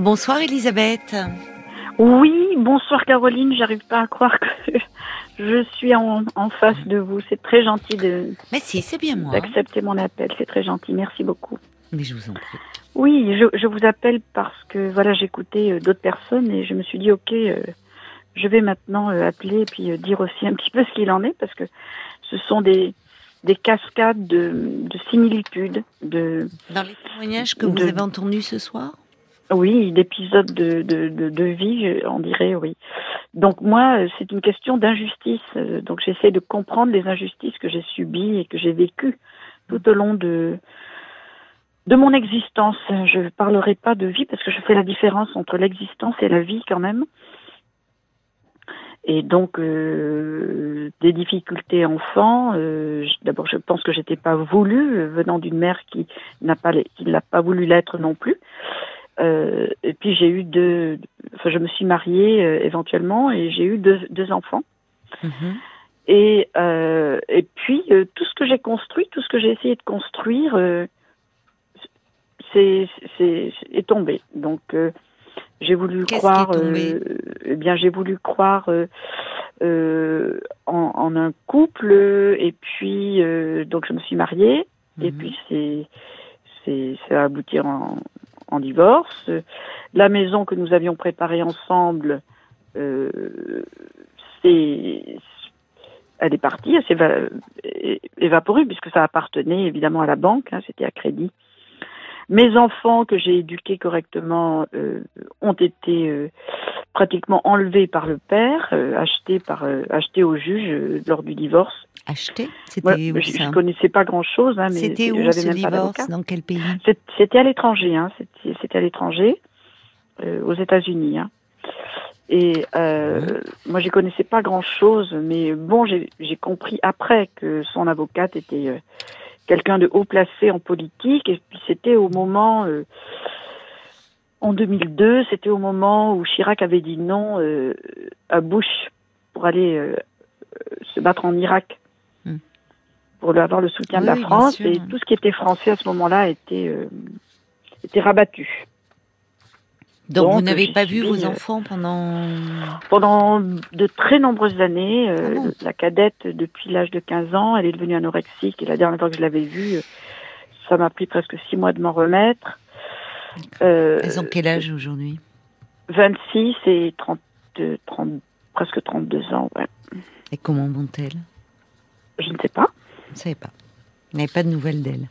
Bonsoir Elisabeth. Oui, bonsoir Caroline, j'arrive pas à croire que je suis en, face de vous. C'est très gentil de. Mais si, c'est bien moi. D'accepter mon appel, c'est très gentil. Merci beaucoup. Mais je vous en prie. Oui, je, vous appelle parce que voilà, j'écoutais euh, d'autres personnes et je me suis dit ok, euh, je vais maintenant euh, appeler et puis dire aussi un petit peu ce qu'il en est parce que ce sont des des cascades de, de similitudes. De, Dans les témoignages que vous avez entendus ce soir Oui, d'épisodes de, de, de, vie, on dirait, oui. Donc moi, c'est une question d'injustice. Donc j'essaie de comprendre les injustices que j'ai subies et que j'ai vécues tout au long de, de mon existence. Je ne parlerai pas de vie parce que je fais la différence entre l'existence et la vie quand même et donc euh, des difficultés enfants. Euh, D'abord, je pense que j'étais pas voulu euh, venant d'une mère qui n'a pas qui l'a pas voulu l'être non plus. Euh, et puis j'ai eu deux, enfin je me suis mariée euh, éventuellement et j'ai eu deux, deux enfants. Mm-hmm. Et et puis tout ce que j'ai construit, tout ce que j'ai essayé de construire, c'est est tombé. Donc j'ai voulu croire, euh, eh bien j'ai voulu croire euh, euh, en, en, un couple et puis euh, donc je me suis mariée et mhm. puis c'est c'est ça a abouti en, en, divorce. La maison que nous avions préparée ensemble, euh, c'est elle est partie, elle s'est évaporée puisque ça appartenait évidemment à la banque, hein, c'était à crédit. Mes enfants que j'ai éduqués correctement euh, ont été euh, pratiquement enlevés par le père, euh, achetés par achetés au juge lors du divorce. Achetés? C'était où Je ne connaissais pas grand-chose. Hein, C'était où ce divorce? Dans quel pays? C'était à l'étranger. Hein, C'était à l'étranger, aux États-Unis. Hein. Et euh, mmh. moi, je connaissais pas grand-chose, mais bon, j'ai compris après que son avocate était quelqu'un de haut placé en politique. Et puis c'était au moment, euh, en 2002, c'était au moment où Chirac avait dit non euh, à Bush pour aller euh, se battre en Irak, hmm. pour avoir le soutien de la France. Et tout ce qui était français à ce moment-là était, était rabattu. Donc, vous n'avez pas vu vos enfants pendant pendant de très nombreuses années. Euh, ah la cadette, depuis l'âge de 15 ans, elle est devenue anorexique et la dernière fois que je l'avais vue, euh, ça m'a pris presque six mois de m'en remettre. Euh, Elles ont quel âge aujourd'hui? 26 et 30, 30, presque 32 ans, ouais. Et comment vont-elles? Je ne sais pas. Vous ne savez pas. Vous n'avez pas de nouvelles d'elles?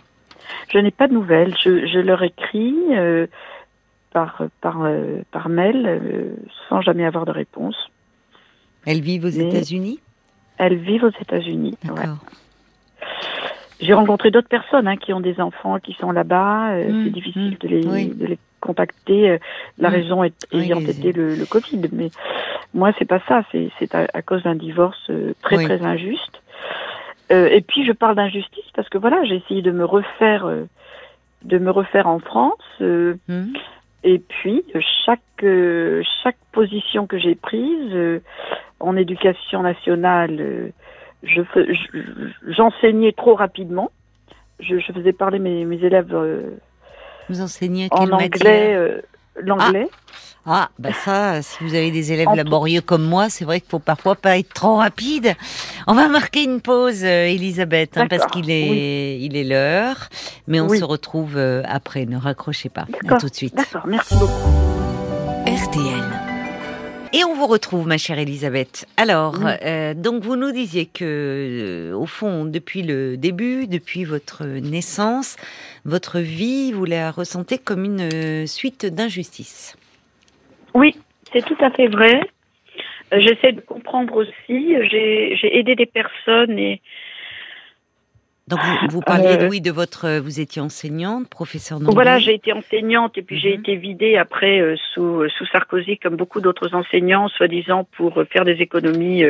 Je n'ai pas de nouvelles. Je, je leur écris par, par, euh, par mail euh, sans jamais avoir de réponse. Elles vivent aux États-Unis? Elles vivent aux États-Unis. Ouais. J'ai rencontré d'autres personnes hein, qui ont des enfants qui sont là-bas. Euh, mmh, c'est difficile mmh, de, les, de, les, contacter. La mmh. raison est, ayant été le, le, Covid. Mais moi, c'est pas ça. C'est à, à, cause d'un divorce très très injuste. et puis, je parle d'injustice parce que voilà, j'ai essayé de me refaire, de me refaire en France. Et puis, chaque, euh, chaque position que j'ai prise euh, en éducation nationale, euh, je, j'enseignais trop rapidement. Je, je, faisais parler mes, mes élèves Vous enseignez en anglais, l'anglais. Ah. Ah, bah ça, si vous avez des élèves laborieux comme moi, c'est vrai qu'il faut parfois pas être trop rapide. On va marquer une pause, euh, Elisabeth, hein, parce qu'il est, il est l'heure, mais on se retrouve euh, après. Ne raccrochez pas. À tout de suite. D'accord, merci beaucoup. RTL. Et on vous retrouve, ma chère Elisabeth. Alors, euh, donc vous nous disiez que, au fond, depuis le début, depuis votre naissance, votre vie, vous la ressentez comme une suite d'injustices. Oui, c'est tout à fait vrai. Euh, j'essaie de comprendre aussi. J'ai aidé des personnes et. Donc vous, parliez euh, oui de votre vous étiez enseignante, professeure d'anglais. Voilà, j'ai été enseignante et puis j'ai mhm. été vidée après euh, sous sous Sarkozy comme beaucoup d'autres enseignants, soi-disant pour faire des économies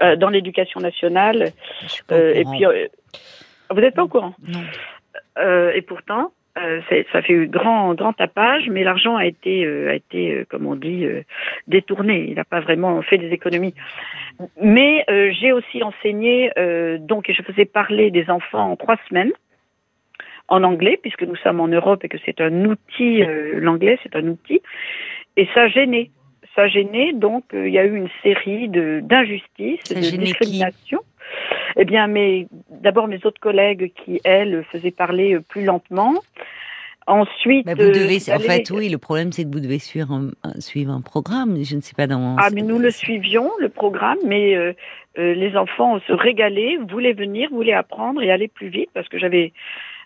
dans l'éducation nationale. et puis vous n'êtes pas au courant? Non. et pourtant, euh, ça fait grand grand tapage, mais l'argent a été euh, a été euh, comme on dit détourné. Il n'a pas vraiment fait des économies. Mais j'ai aussi enseigné donc je faisais parler des enfants en trois semaines en anglais, puisque nous sommes en Europe et que c'est un outil, euh, l'anglais c'est un outil, et ça gênait. Ça gênait, donc il y a eu une série de d'injustices, de discriminations. Eh bien, mais d'abord mes autres collègues qui elles faisaient parler plus lentement. Ensuite, vous devez, en fait, oui, le problème c'est que vous devez suivre un, suivre un programme. Je ne sais pas dans. Ah, mais nous le suivions, le programme, mais euh, euh, les enfants se régalaient, voulaient venir, voulaient apprendre et aller plus vite parce que j'avais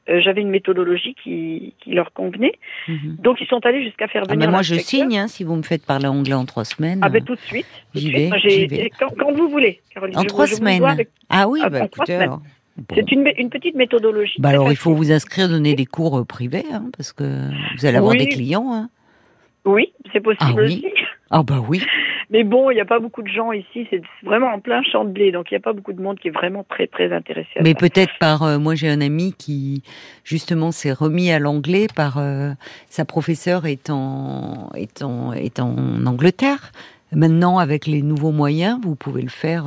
euh, j'avais une méthodologie qui, qui leur convenait. Mhm. Donc ils sont allés jusqu'à faire ah, venir. Ah, mais moi je signe hein, si vous me faites parler anglais en trois semaines. Ah ben tout de suite. J'y vais, vais. Quand, quand, vous voulez, Caroline. En trois semaines. Ah oui, bah, écoutez alors. C'est une, une, petite méthodologie. Bah alors, il faut vous inscrire, donner des cours euh, privés, hein, parce que vous allez avoir des clients. Hein. Oui, c'est possible ah, oui. aussi. Ah bah oui. Mais bon, il n'y a pas beaucoup de gens ici, c'est vraiment en plein champ de blé, donc il n'y a pas beaucoup de monde qui est vraiment très très intéressé à Mais peut-être par, euh, moi j'ai un ami qui justement s'est remis à l'anglais par euh, sa professeure est en, est, en, est en Angleterre. Maintenant, avec les nouveaux moyens, vous pouvez le faire.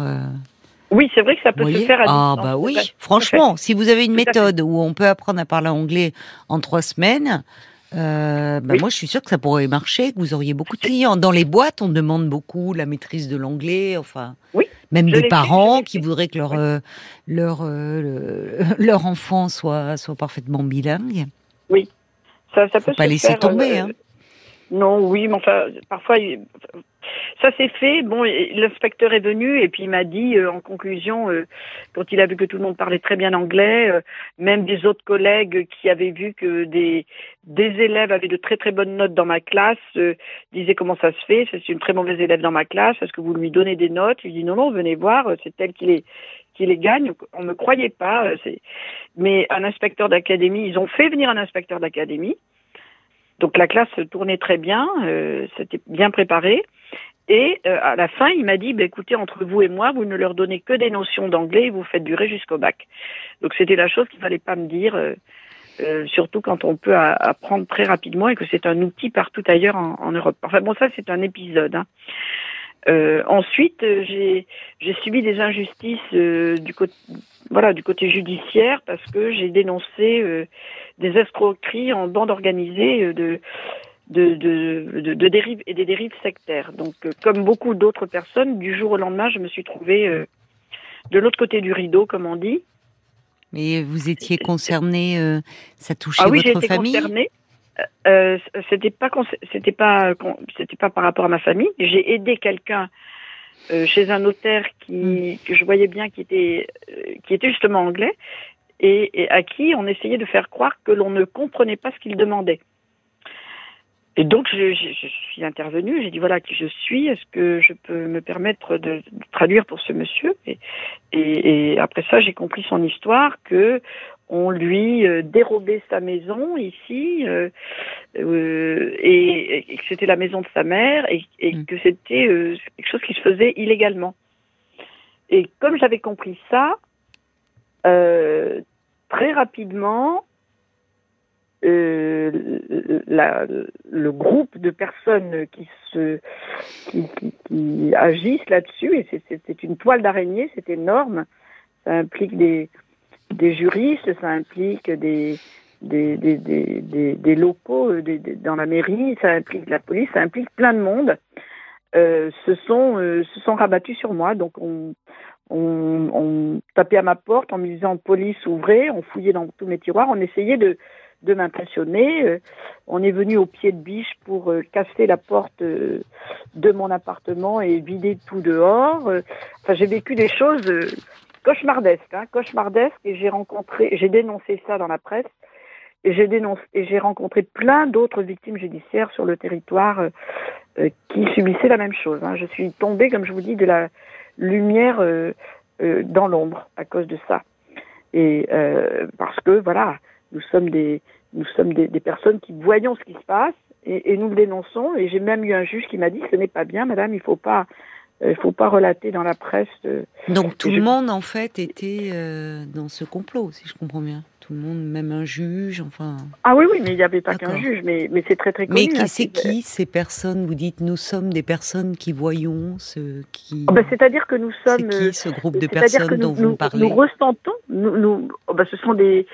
Oui, c'est vrai que ça peut se faire à Ah bah oui, franchement, si vous avez une méthode où on peut apprendre à parler anglais en trois semaines, euh, bah moi je suis sûre que ça pourrait marcher, que vous auriez beaucoup de clients. Dans les boîtes, on demande beaucoup la maîtrise de l'anglais, enfin, oui, même des parents qui voudraient que leur euh, leur euh, leur enfant soit soit parfaitement bilingue. Oui, ça, ça peut pas laisser tomber. Hein. Non, oui, mais enfin, parfois, ça s'est fait. Bon, l'inspecteur est venu et puis il m'a dit, euh, en conclusion, euh, quand il a vu que tout le monde parlait très bien anglais, euh, même des autres collègues qui avaient vu que des des élèves avaient de très très bonnes notes dans ma classe, disaient comment ça se fait, c'est une très mauvaise élève dans ma classe, est-ce que vous lui donnez des notes? Il dit non non, venez voir, c'est elle qui les qui les gagne. On me croyait pas. Mais un inspecteur d'académie, ils ont fait venir un inspecteur d'académie donc la classe tournait très bien, euh, c'était bien préparé. Et euh, à la fin, il m'a dit, bah, écoutez, entre vous et moi, vous ne leur donnez que des notions d'anglais et vous faites durer jusqu'au bac. Donc c'était la chose qu'il fallait pas me dire, euh, surtout quand on peut apprendre très rapidement et que c'est un outil partout ailleurs en, Europe. Enfin bon, ça c'est un épisode. Hein. ensuite, j'ai subi des injustices du côté voilà du côté judiciaire parce que j'ai dénoncé des escroqueries en bande organisée euh, de de, de, de, dérives et des dérives sectaires. Donc, euh, comme beaucoup d'autres personnes, du jour au lendemain, je me suis trouvée euh, de l'autre côté du rideau, comme on dit. Mais vous étiez concernée, ça touchait ah oui, votre famille concernée. Euh, c'était pas c'était pas c'était pas par rapport à ma famille. J'ai aidé quelqu'un chez un notaire qui hmm. que je voyais bien qui était qui était justement anglais et, à qui on essayait de faire croire que l'on ne comprenait pas ce qu'il demandait. Et donc je, suis intervenue, j'ai dit voilà qui je suis, est-ce que je peux me permettre de, traduire pour ce monsieur et, et, après ça j'ai compris son histoire que on lui euh, dérobait sa maison ici euh, euh, et, que c'était la maison de sa mère et, mm. que c'était quelque chose qui se faisait illégalement. Et comme j'avais compris ça, euh, très rapidement, euh, le groupe de personnes qui se qui, qui, agissent là-dessus et c'est une toile d'araignée, c'est énorme. Ça implique des juristes, ça implique des locaux euh, dans la mairie, ça implique la police, ça implique plein de monde. Euh, se sont euh, se sont rabattus sur moi, donc on on, tapait à ma porte en me disant police ouvrez, on fouillait dans tous mes tiroirs, on essayait de, de m'impressionner. Euh, on est venu au pied de biche pour euh, casser la porte euh, de mon appartement et vider tout dehors. Enfin, j'ai vécu des choses cauchemardesques, hein, cauchemardesques, et j'ai rencontré, j'ai dénoncé ça dans la presse. Et j'ai dénoncé, et j'ai rencontré plein d'autres victimes judiciaires sur le territoire qui subissaient la même chose. Hein. Je suis tombée, comme je vous dis, de la lumière euh, euh, dans l'ombre à cause de ça. Et euh, parce que voilà, nous sommes des nous sommes des, personnes qui voyons ce qui se passe et, nous le dénonçons. Et j'ai même eu un juge qui m'a dit ce n'est pas bien, madame, il faut pas il faut pas relater dans la presse. Donc tout le monde en fait était dans ce complot, si je comprends bien. Tout le monde, même un juge, enfin. Ah oui, oui, mais il n'y avait pas qu'un juge, mais, mais c'est très très connu. Mais hein, c'est qui ces personnes Vous dites, nous sommes des personnes qui voyons ce qui. Oh, ben, c'est-à-dire que nous sommes. C'est qui ce groupe de personnes dont vous parlez Nous ressentons, nous, nous oh, ben, ce sont des,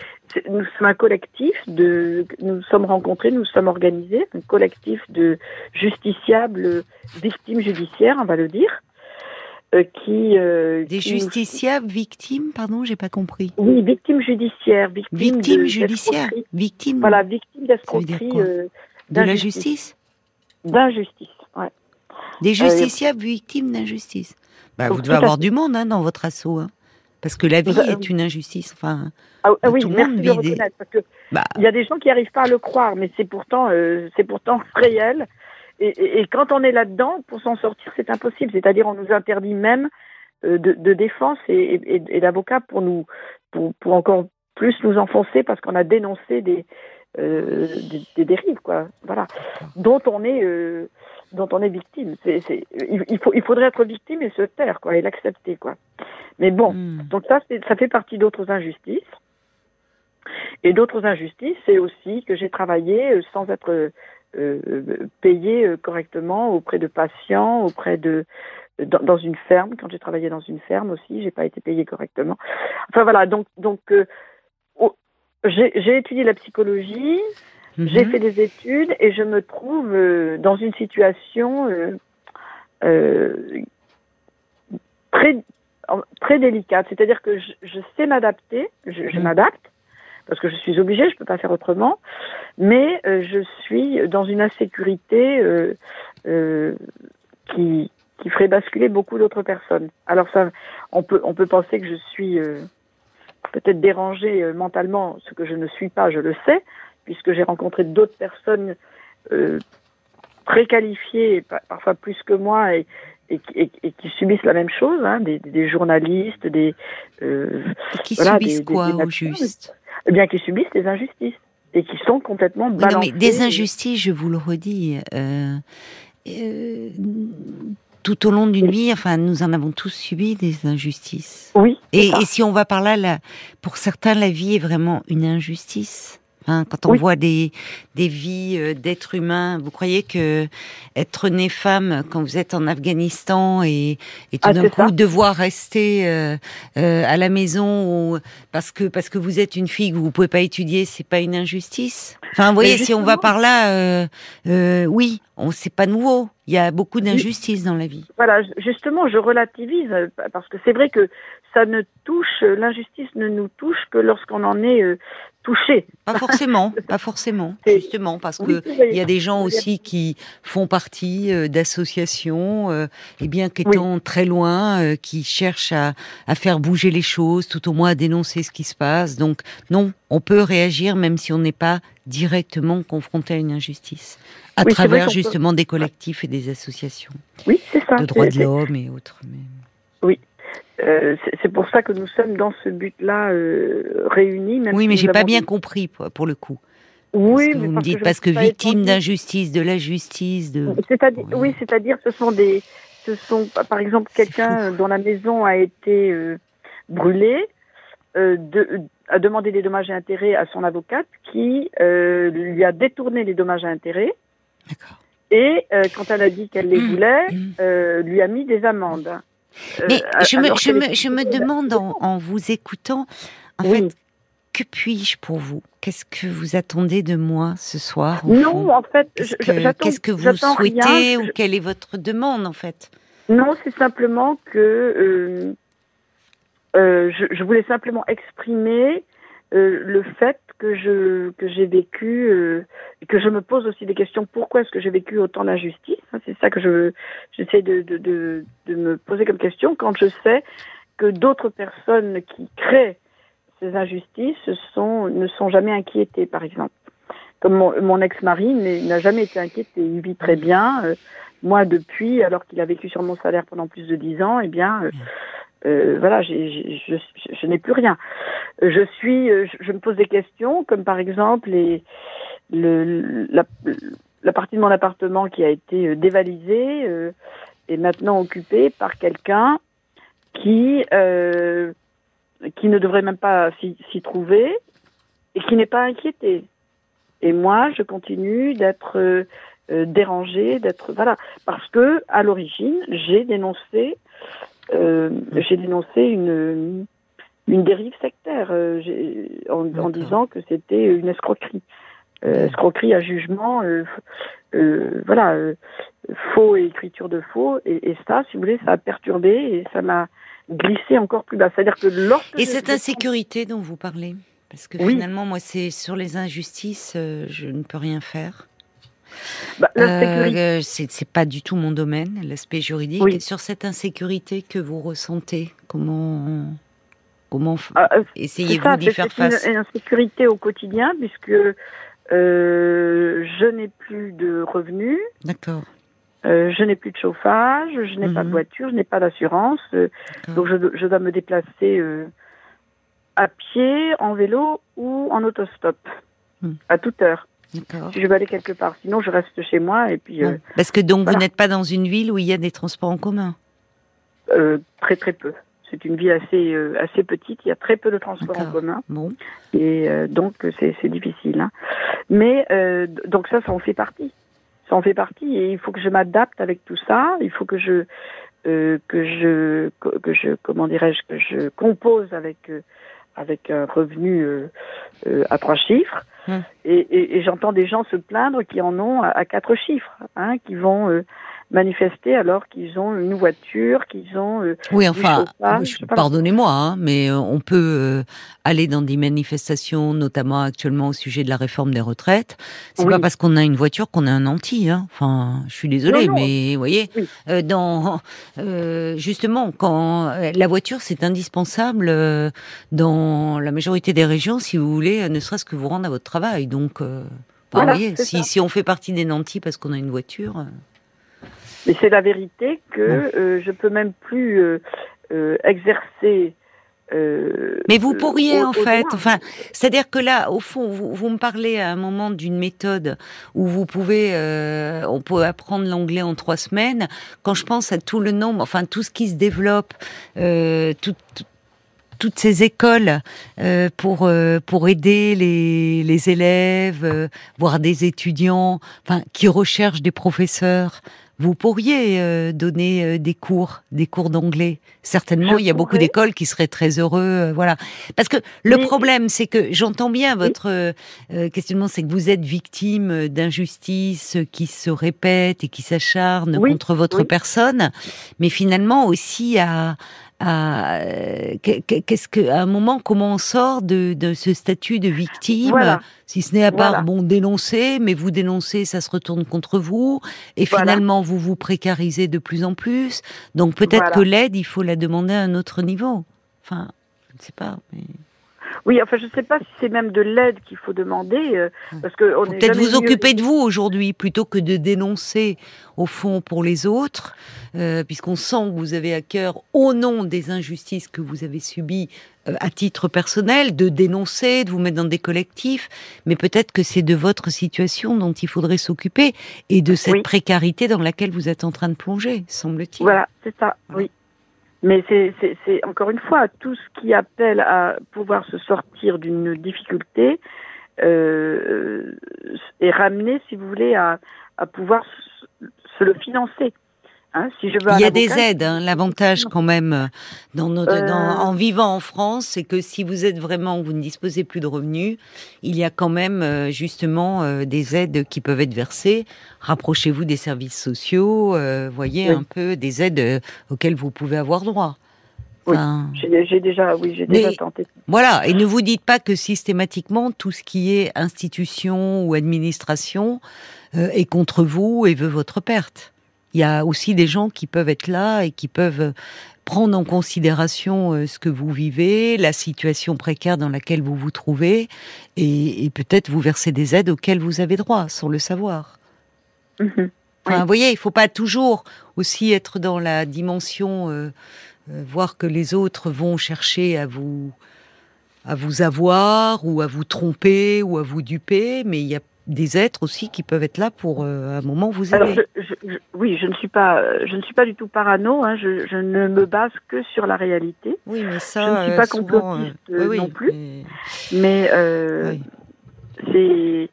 nous sommes un collectif de, nous sommes rencontrés, nous sommes organisés, un collectif de justiciables, victimes judiciaires, on va le dire, euh, qui euh, des justiciables victimes, pardon, j'ai pas compris. Oui, victimes judiciaires, victimes, victimes judiciaires, victimes. Voilà, victimes d'escroquerie euh, de la justice? D'injustice, ouais. Des justiciables victimes d'injustice. Bah, vous devez avoir du monde hein, dans votre assaut, hein. parce que la vie est une injustice. Enfin, ah, ah oui, tout le monde vit des... bah. il y a des gens qui n'arrivent pas à le croire, mais c'est pourtant, c'est pourtant réel. Et, et, quand on est là-dedans, pour s'en sortir, c'est impossible. C'est-à-dire, on nous interdit même euh, de, de, défense et, et d'avocats pour nous, pour, pour, encore plus nous enfoncer parce qu'on a dénoncé des, euh, des, des, dérives, quoi. Voilà, dont on est, euh, dont on est victime. C'est, c'est, il, faut, il faudrait être victime et se taire, quoi, et l'accepter, quoi. Mais bon, hmm. donc ça, ça fait partie d'autres injustices. Et d'autres injustices, c'est aussi que j'ai travaillé sans être payé euh, correctement auprès de patients, auprès de dans, une ferme. Quand j'ai travaillé dans une ferme aussi, j'ai pas été payé correctement. Enfin voilà, donc donc euh, j'ai étudié la psychologie, mhm. j'ai fait des études et je me trouve dans une situation très très délicate. C'est-à-dire que je, je sais m'adapter, je, je mhm. m'adapte, parce que je suis obligée, je ne peux pas faire autrement, mais euh, je suis dans une insécurité euh, euh, qui, qui ferait basculer beaucoup d'autres personnes. Alors ça, on peut, on peut penser que je suis euh, peut-être dérangée euh, mentalement, ce que je ne suis pas, je le sais, puisque j'ai rencontré d'autres personnes très qualifiées, parfois plus que moi, et, et, et, qui subissent la même chose, hein, des, des, journalistes, des euh, qui subissent quoi au juste? Eh bien, qui subissent des injustices et qui sont complètement balancés. non, mais des injustices, je vous le redis. Euh, euh, tout au long d'une vie, enfin, nous en avons tous subi des injustices. Oui. Et, et, si on va par là, pour certains, la vie est vraiment une injustice. Hein, quand on voit des, des vies euh, d'êtres humains, vous croyez que être né femme quand vous êtes en Afghanistan et, et tout ah, d'un coup devoir rester euh, euh, à la maison ou, parce que parce que vous êtes une fille que vous pouvez pas étudier, c'est pas une injustice? Enfin, vous voyez, si on va par là, euh, euh, oui, on c'est pas nouveau. Il y a beaucoup d'injustices dans la vie. Voilà, justement, je relativise parce que c'est vrai que ça ne touche, l'injustice ne nous touche que lorsqu'on en est touché. Pas forcément, pas forcément, justement, parce que il y a des gens aussi qui font partie euh, d'associations, euh, et bien qu'étant très loin, euh, qui cherchent à, à, faire bouger les choses, tout au moins à dénoncer ce qui se passe. Donc non, on peut réagir même si on n'est pas directement confronté à une injustice, à travers justement des collectifs et des associations. Oui, c'est ça. De droits de l'homme et autres. Mais... Oui, euh, c'est pour ça que nous sommes dans ce but-là euh, réunis. Même oui, mais j'ai pas bien compris pour, le coup. Oui, mais vous me dites parce que victime d'injustice, de la justice, de. C'est-à-dire, oui, c'est-à-dire, ce sont des, ce sont, par exemple, quelqu'un dont la maison a été euh, brûlée, de, a demandé des dommages et intérêts à son avocate, qui lui a détourné les dommages et intérêts. Et quand elle a dit qu'elle les mmh. voulait, mmh. lui a mis des amendes. Mais euh, je, me, je, me, je me demande en, vous écoutant, en fait, que puis-je pour vous? Qu'est-ce que vous attendez de moi ce soir Non, en fait, qu'est-ce que, vous souhaitez ou quelle est votre demande en fait? Non, c'est simplement que euh, euh, je, je, voulais simplement exprimer le fait que je que j'ai vécu euh, que je me pose aussi des questions. Pourquoi est-ce que j'ai vécu autant d'injustice hein, c'est ça que je j'essaie de, de, de, de me poser comme question quand je sais que d'autres personnes qui créent ces injustices sont ne sont jamais inquiétées par exemple. Comme mon, ex-mari n'a jamais été inquiété. Il vit très bien. Euh, moi depuis alors qu'il a vécu sur mon salaire pendant plus de dix ans eh bien euh, euh, voilà, je, je n'ai plus rien. Je suis, euh, je, me pose des questions, comme par exemple la, partie de mon appartement qui a été euh, dévalisée est maintenant occupée par quelqu'un qui ne devrait même pas s'y trouver et qui n'est pas inquiété. Et moi, je continue d'être dérangée, d'être voilà, parce que à l'origine, j'ai dénoncé, euh, j'ai dénoncé une une dérive sectaire euh, en, en, disant que c'était une escroquerie, escroquerie à jugement, voilà, faux et écriture de faux, et, et, ça, si vous voulez, ça a perturbé et ça m'a glissé encore plus bas. C'est-à-dire que lorsque et cette insécurité dont vous parlez. Parce que finalement, moi, c'est sur les injustices, euh, je ne peux rien faire. Bah, euh, c'est pas du tout mon domaine, l'aspect juridique. Et sur cette insécurité que vous ressentez, comment comment ah, euh, essayez-vous d'y faire face C'est une insécurité au quotidien puisque je n'ai plus de revenus. D'accord. je n'ai plus de chauffage, je n'ai pas de mhm. voiture, je n'ai pas d'assurance, donc je, je, dois me déplacer à pied, en vélo ou en autostop, hmm. à toute heure. Si je veux aller quelque part, sinon je reste chez moi et puis. Euh, Parce que donc vous n'êtes pas dans une ville où il y a des transports en commun. Euh, très très peu. C'est une ville assez euh, assez petite. Il y a très peu de transports en commun. Bon. Et donc c'est difficile. Hein. Mais donc ça, ça en fait partie. Ça en fait partie et il faut que je m'adapte avec tout ça. Il faut que je que je que je comment dirais-je que je compose avec avec un revenu euh, euh, à trois chiffres. Hum. Et, et, j'entends des gens se plaindre qui en ont à, quatre chiffres, hein, qui vont euh, manifester alors qu'ils ont une voiture, qu'ils ont. Euh, oui, enfin, pardonnez-moi, hein, mais euh, on peut euh, aller dans des manifestations, notamment actuellement au sujet de la réforme des retraites. C'est pas parce qu'on a une voiture qu'on a un anti. Hein. Enfin, je suis désolée, mais vous voyez, dans justement quand la voiture c'est indispensable dans la majorité des régions, si vous voulez, ne serait-ce que vous rendre à votre travail. Donc, voyez, si, si on fait partie des nantis parce qu'on a une voiture. Mais c'est la vérité que euh, je peux même plus euh, euh, exercer. Mais vous pourriez en fait, enfin, c'est-à-dire que là, au fond, vous, vous, me parlez à un moment d'une méthode où vous pouvez, on peut apprendre l'anglais en trois semaines. Quand je pense à tout le nombre, enfin tout ce qui se développe, tout, toutes ces écoles euh, pour pour aider les, les élèves, voire des étudiants, enfin qui recherchent des professeurs vous pourriez euh, donner euh, des cours, des cours d'anglais. Certainement, il y a beaucoup d'écoles qui seraient très heureux, euh, voilà. Parce que le problème, c'est que j'entends bien votre questionnement, c'est que vous êtes victime d'injustices qui se répètent et qui s'acharnent contre votre personne, mais finalement aussi à qu'est-ce que à un moment comment on sort de, de ce statut de victime si ce n'est à part bon dénoncer mais vous dénoncez ça se retourne contre vous et finalement vous vous précarisez de plus en plus. Donc peut-être que l'aide il faut la demander à un autre niveau. Enfin je ne sais pas mais oui, enfin, je ne sais pas si c'est même de l'aide qu'il faut demander, euh, parce que peut-être vous occuper de vous aujourd'hui plutôt que de dénoncer au fond pour les autres, euh, puisqu'on sent que vous avez à cœur, au nom des injustices que vous avez subies euh, à titre personnel, de dénoncer, de vous mettre dans des collectifs, mais peut-être que c'est de votre situation dont il faudrait s'occuper et de cette précarité dans laquelle vous êtes en train de plonger, semble-t-il. Voilà, c'est ça. Oui. Mais c'est encore une fois tout ce qui appelle à pouvoir se sortir d'une difficulté euh, est ramené, si vous voulez, à pouvoir se le financer. Hein, si je veux il y a des aides. Hein. L'avantage quand même euh, dans notre, euh. en vivant en France, c'est que si vous êtes vraiment, vous ne disposez plus de revenus, il y a quand même euh, justement des aides qui peuvent être versées. Rapprochez-vous des services sociaux, voyez un peu des aides auxquelles vous pouvez avoir droit. oui, j'ai déjà, oui, j'ai déjà tenté. Voilà, et ne vous dites pas que systématiquement tout ce qui est institution ou administration est contre vous et veut votre perte il y a aussi des gens qui peuvent être là et qui peuvent prendre en considération euh, ce que vous vivez, la situation précaire dans laquelle vous vous trouvez, et, peut-être vous verser des aides auxquelles vous avez droit, sans le savoir. Mhm. Vous voyez, il ne faut pas toujours aussi être dans la dimension, euh, euh, voir que les autres vont chercher à vous à vous avoir ou à vous tromper ou à vous duper, mais il y a des êtres aussi qui peuvent être là pour euh, un moment vous aider. oui, je ne suis pas, je ne suis pas du tout parano. Hein, je, ne me base que sur la réalité. Oui, mais ça, je ne suis pas euh, complotiste euh, non plus. Mais, c'est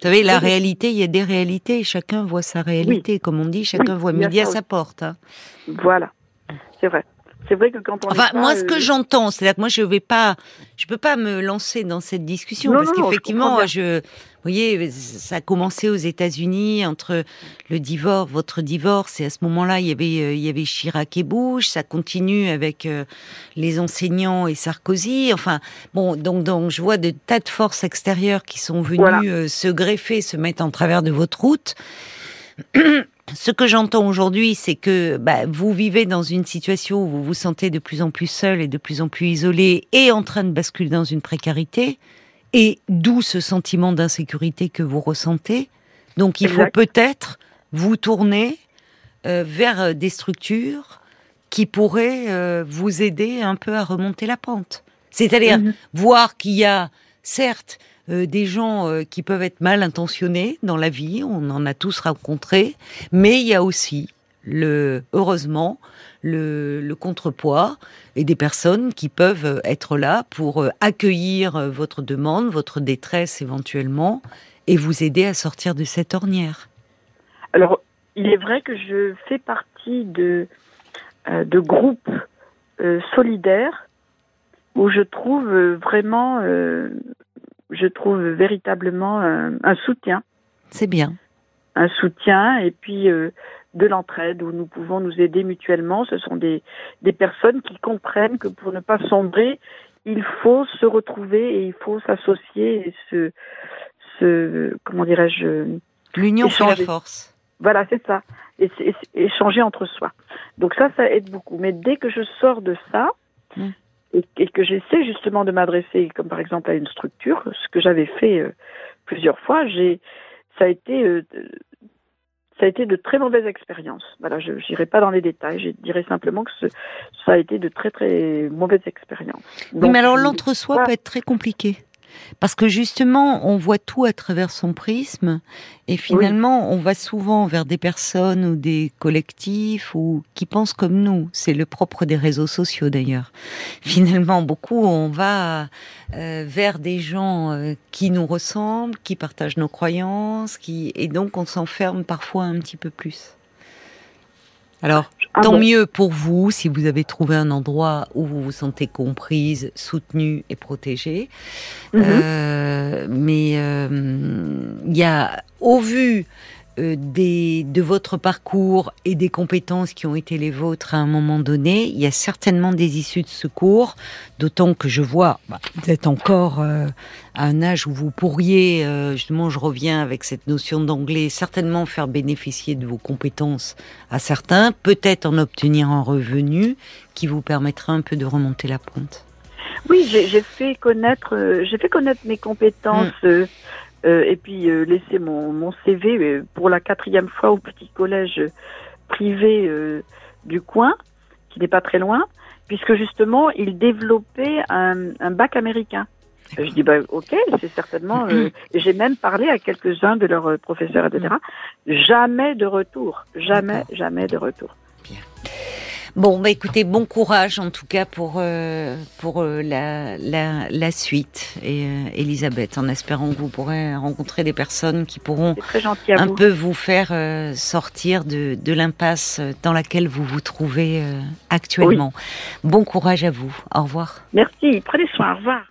vous savez, la réalité, il y a des réalités, chacun voit sa réalité. Comme on dit, chacun voit midi à sa porte. Hein. Voilà, c'est vrai. C'est vrai que quand on. Enfin, moi, ce que euh, j'entends, c'est que moi, je vais pas, je peux pas me lancer dans cette discussion parce qu'effectivement, je, voyez, ça a commencé aux États-Unis entre le divorce, votre divorce, et à ce moment-là, il y avait, euh, il y avait Chirac et Bush. Ça continue avec euh, les enseignants et Sarkozy. Enfin, bon, donc, donc, je vois de tas de forces extérieures qui sont venues se greffer, se mettre en travers de votre route. ce que j'entends aujourd'hui, c'est que bah, vous vivez dans une situation où vous vous sentez de plus en plus seul et de plus en plus isolé et en train de basculer dans une précarité, et d'où ce sentiment d'insécurité que vous ressentez. Donc il faut peut-être vous tourner euh, vers des structures qui pourraient euh, vous aider un peu à remonter la pente. C'est-à-dire mhm. voir qu'il y a, certes, euh, des gens euh, qui peuvent être mal intentionnés dans la vie, on en a tous rencontré, mais il y a aussi, le, heureusement, le, le contrepoids et des personnes qui peuvent être là pour euh, accueillir votre demande, votre détresse éventuellement, et vous aider à sortir de cette ornière. Alors, il est vrai que je fais partie de, de groupes solidaires où je trouve vraiment je trouve véritablement un, soutien. C'est bien. Un soutien et puis euh, de l'entraide où nous pouvons nous aider mutuellement. Ce sont des, des personnes qui comprennent que pour ne pas sombrer, il faut se retrouver et il faut s'associer et se, se comment dirais-je L'union fait la force. Voilà, c'est ça. Et, échanger entre soi. Donc ça, ça aide beaucoup. Mais dès que je sors de ça, mmh et, que j'essaie justement de m'adresser, comme par exemple à une structure, ce que j'avais fait euh, plusieurs fois, j'ai, ça a été, euh, ça a été de très mauvaises expériences. Voilà, je n'irai pas dans les détails, je dirais simplement que ça a été de très très mauvaises expériences. oui, mais alors l'entre-soi peut être très compliqué. Parce que justement, on voit tout à travers son prisme, et finalement, on va souvent vers des personnes ou des collectifs ou qui pensent comme nous. C'est le propre des réseaux sociaux d'ailleurs. Finalement, beaucoup, on va euh, vers des gens euh, qui nous ressemblent, qui partagent nos croyances, qui et donc on s'enferme parfois un petit peu plus. Alors, ah tant mieux pour vous si vous avez trouvé un endroit où vous vous sentez comprise, soutenue et protégée. Mhm. Euh, mais euh, il y a, au vu des, de votre parcours et des compétences qui ont été les vôtres à un moment donné, il y a certainement des issues de secours, d'autant que je vois, bah, vous êtes encore euh, à un âge où vous pourriez, euh, justement, je reviens avec cette notion d'anglais, certainement faire bénéficier de vos compétences à certains, peut-être en obtenir un revenu qui vous permettra un peu de remonter la pente. Oui, j'ai fait connaître, j'ai fait connaître mes compétences. Mmh. Euh, et puis euh, laisser mon, mon CV euh, pour la quatrième fois au petit collège privé du coin, qui n'est pas très loin, puisque justement il développait un, un bac américain. Je dis bah ok, c'est certainement. J'ai même parlé à quelques-uns de leurs professeurs, etc. Jamais de retour, jamais, jamais de retour. Bon, bah écoutez, bon courage en tout cas pour euh, pour euh, la, la, la, suite et euh, Elisabeth, en espérant que vous pourrez rencontrer des personnes qui pourront un peu vous faire sortir de, de l'impasse dans laquelle vous vous trouvez actuellement. Bon courage à vous. Au revoir. Merci. Prenez soin. Au revoir.